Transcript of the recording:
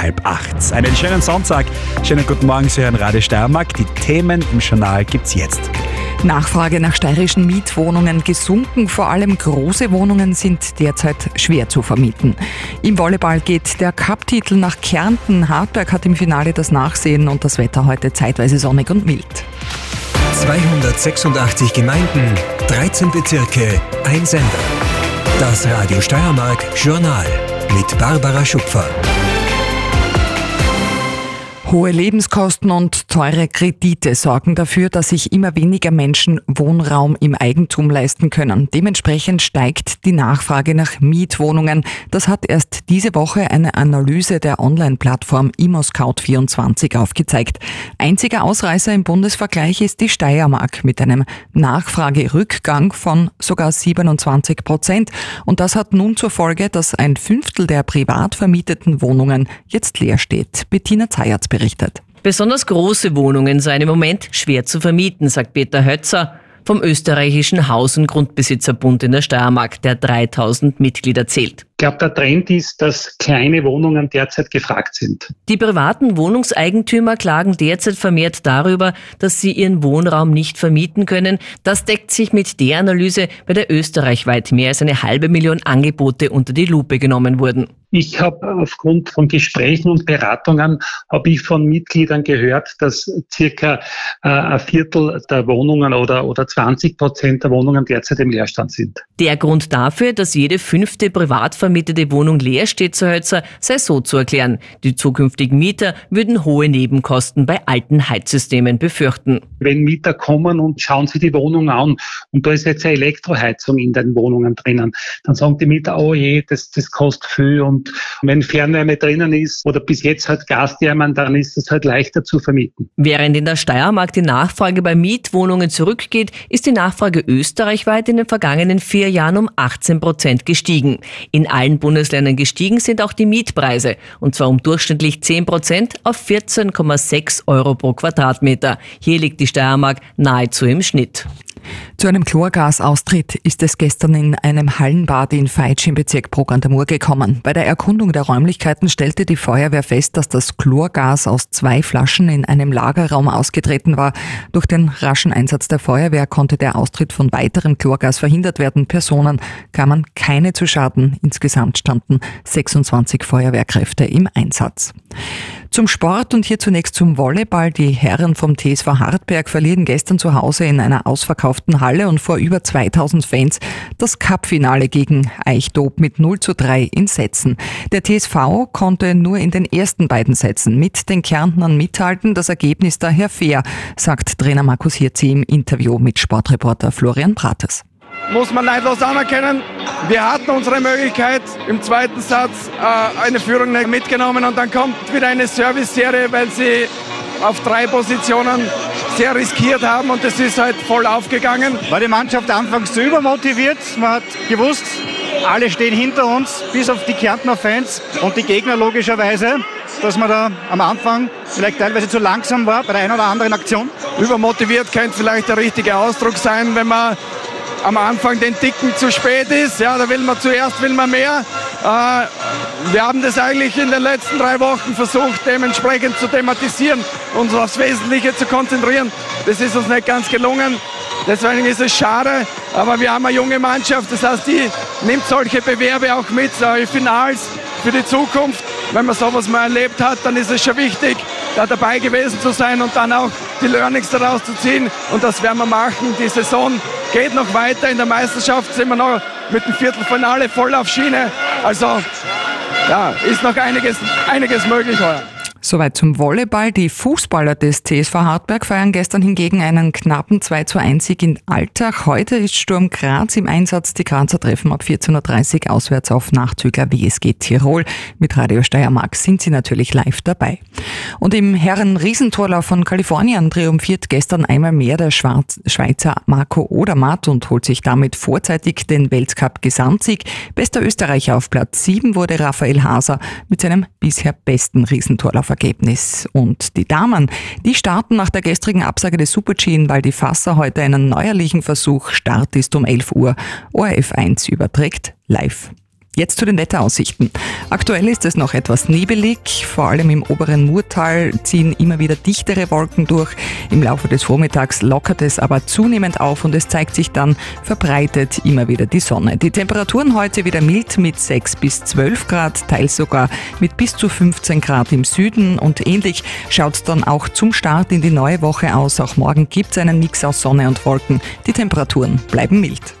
halb acht. Einen schönen Sonntag, schönen guten Morgen, Sie hören Radio Steiermark. Die Themen im Journal gibt's jetzt. Nachfrage nach steirischen Mietwohnungen gesunken. Vor allem große Wohnungen sind derzeit schwer zu vermieten. Im Volleyball geht der Cup-Titel nach Kärnten. Hartberg hat im Finale das Nachsehen und das Wetter heute zeitweise sonnig und mild. 286 Gemeinden, 13 Bezirke, ein Sender. Das Radio Steiermark Journal mit Barbara Schupfer. Hohe Lebenskosten und teure Kredite sorgen dafür, dass sich immer weniger Menschen Wohnraum im Eigentum leisten können. Dementsprechend steigt die Nachfrage nach Mietwohnungen. Das hat erst diese Woche eine Analyse der Online-Plattform ImmoScout24 aufgezeigt. Einziger Ausreißer im Bundesvergleich ist die Steiermark mit einem Nachfragerückgang von sogar 27 Prozent. Und das hat nun zur Folge, dass ein Fünftel der privat vermieteten Wohnungen jetzt leer steht. Bettina Zayatz berichtet. Besonders große Wohnungen seien im Moment schwer zu vermieten, sagt Peter Hötzer vom österreichischen Haus- und Grundbesitzerbund in der Steiermark, der 3000 Mitglieder zählt. Ich glaube, der Trend ist, dass kleine Wohnungen derzeit gefragt sind. Die privaten Wohnungseigentümer klagen derzeit vermehrt darüber, dass sie ihren Wohnraum nicht vermieten können. Das deckt sich mit der Analyse, bei der österreichweit mehr als eine halbe Million Angebote unter die Lupe genommen wurden. Ich habe aufgrund von Gesprächen und Beratungen habe ich von Mitgliedern gehört, dass circa äh, ein Viertel der Wohnungen oder, oder 20 Prozent der Wohnungen derzeit im Leerstand sind. Der Grund dafür, dass jede fünfte privat vermietete Wohnung leer steht, so Hölzer, sei so zu erklären. Die zukünftigen Mieter würden hohe Nebenkosten bei alten Heizsystemen befürchten. Wenn Mieter kommen und schauen sich die Wohnung an und da ist jetzt eine Elektroheizung in den Wohnungen drinnen, dann sagen die Mieter, oh je, das, das kostet viel und und wenn Fernwärme drinnen ist oder bis jetzt halt Gasthermen, dann ist es halt leichter zu vermieten. Während in der Steiermark die Nachfrage bei Mietwohnungen zurückgeht, ist die Nachfrage österreichweit in den vergangenen vier Jahren um 18 Prozent gestiegen. In allen Bundesländern gestiegen sind auch die Mietpreise, und zwar um durchschnittlich 10 Prozent auf 14,6 Euro pro Quadratmeter. Hier liegt die Steiermark nahezu im Schnitt. Zu einem Chlorgasaustritt ist es gestern in einem Hallenbad in Feitsch im Bezirk Brogandamur gekommen. Bei der Erkundung der Räumlichkeiten stellte die Feuerwehr fest, dass das Chlorgas aus zwei Flaschen in einem Lagerraum ausgetreten war. Durch den raschen Einsatz der Feuerwehr konnte der Austritt von weiterem Chlorgas verhindert werden. Personen kamen keine zu Schaden. Insgesamt standen 26 Feuerwehrkräfte im Einsatz. Zum Sport und hier zunächst zum Volleyball. Die Herren vom TSV Hartberg verlieren gestern zu Hause in einer ausverkauften Halle und vor über 2000 Fans das Cupfinale gegen Eichdob mit 0 zu 3 in Sätzen. Der TSV konnte nur in den ersten beiden Sätzen mit den Kärntnern mithalten, das Ergebnis daher fair, sagt Trainer Markus Hirzi im Interview mit Sportreporter Florian Prates muss man neidlos anerkennen. Wir hatten unsere Möglichkeit im zweiten Satz äh, eine Führung mitgenommen und dann kommt wieder eine Service-Serie, weil sie auf drei Positionen sehr riskiert haben und das ist halt voll aufgegangen. War die Mannschaft anfangs zu übermotiviert? Man hat gewusst, alle stehen hinter uns, bis auf die Kärntner Fans und die Gegner logischerweise, dass man da am Anfang vielleicht teilweise zu langsam war bei der einen oder anderen Aktion? Übermotiviert könnte vielleicht der richtige Ausdruck sein, wenn man am Anfang den Dicken zu spät ist. Ja, da will man zuerst will man mehr. Äh, wir haben das eigentlich in den letzten drei Wochen versucht, dementsprechend zu thematisieren, uns aufs Wesentliche zu konzentrieren. Das ist uns nicht ganz gelungen. Deswegen ist es schade, aber wir haben eine junge Mannschaft, das heißt, die nimmt solche Bewerbe auch mit, solche Finals für die Zukunft. Wenn man sowas mal erlebt hat, dann ist es schon wichtig, da dabei gewesen zu sein und dann auch die Learnings daraus zu ziehen. Und das werden wir machen. Die Saison geht noch weiter. In der Meisterschaft sind wir noch mit dem Viertelfinale voll auf Schiene. Also ja, ist noch einiges, einiges möglich heuer. Soweit zum Volleyball. Die Fußballer des TSV Hartberg feiern gestern hingegen einen knappen 2 zu 1 Sieg in Alltag. Heute ist Sturm Graz im Einsatz. Die Grazer treffen ab 14.30 Uhr auswärts auf Nachzügler WSG Tirol. Mit Radio Steiermark sind sie natürlich live dabei. Und im Herren-Riesentorlauf von Kalifornien triumphiert gestern einmal mehr der Schweizer Marco Odermatt und holt sich damit vorzeitig den Weltcup-Gesamtsieg. Bester Österreicher auf Platz 7 wurde Raphael Haser mit seinem bisher besten Riesentorlauf Ergebnis. Und die Damen, die starten nach der gestrigen Absage des Super-G in Fasser heute einen neuerlichen Versuch. Start ist um 11 Uhr. ORF 1 überträgt live. Jetzt zu den Wetteraussichten. Aktuell ist es noch etwas nebelig, vor allem im oberen Murtal ziehen immer wieder dichtere Wolken durch. Im Laufe des Vormittags lockert es aber zunehmend auf und es zeigt sich dann verbreitet immer wieder die Sonne. Die Temperaturen heute wieder mild mit 6 bis 12 Grad, teils sogar mit bis zu 15 Grad im Süden und ähnlich schaut es dann auch zum Start in die neue Woche aus. Auch morgen gibt es einen Mix aus Sonne und Wolken. Die Temperaturen bleiben mild.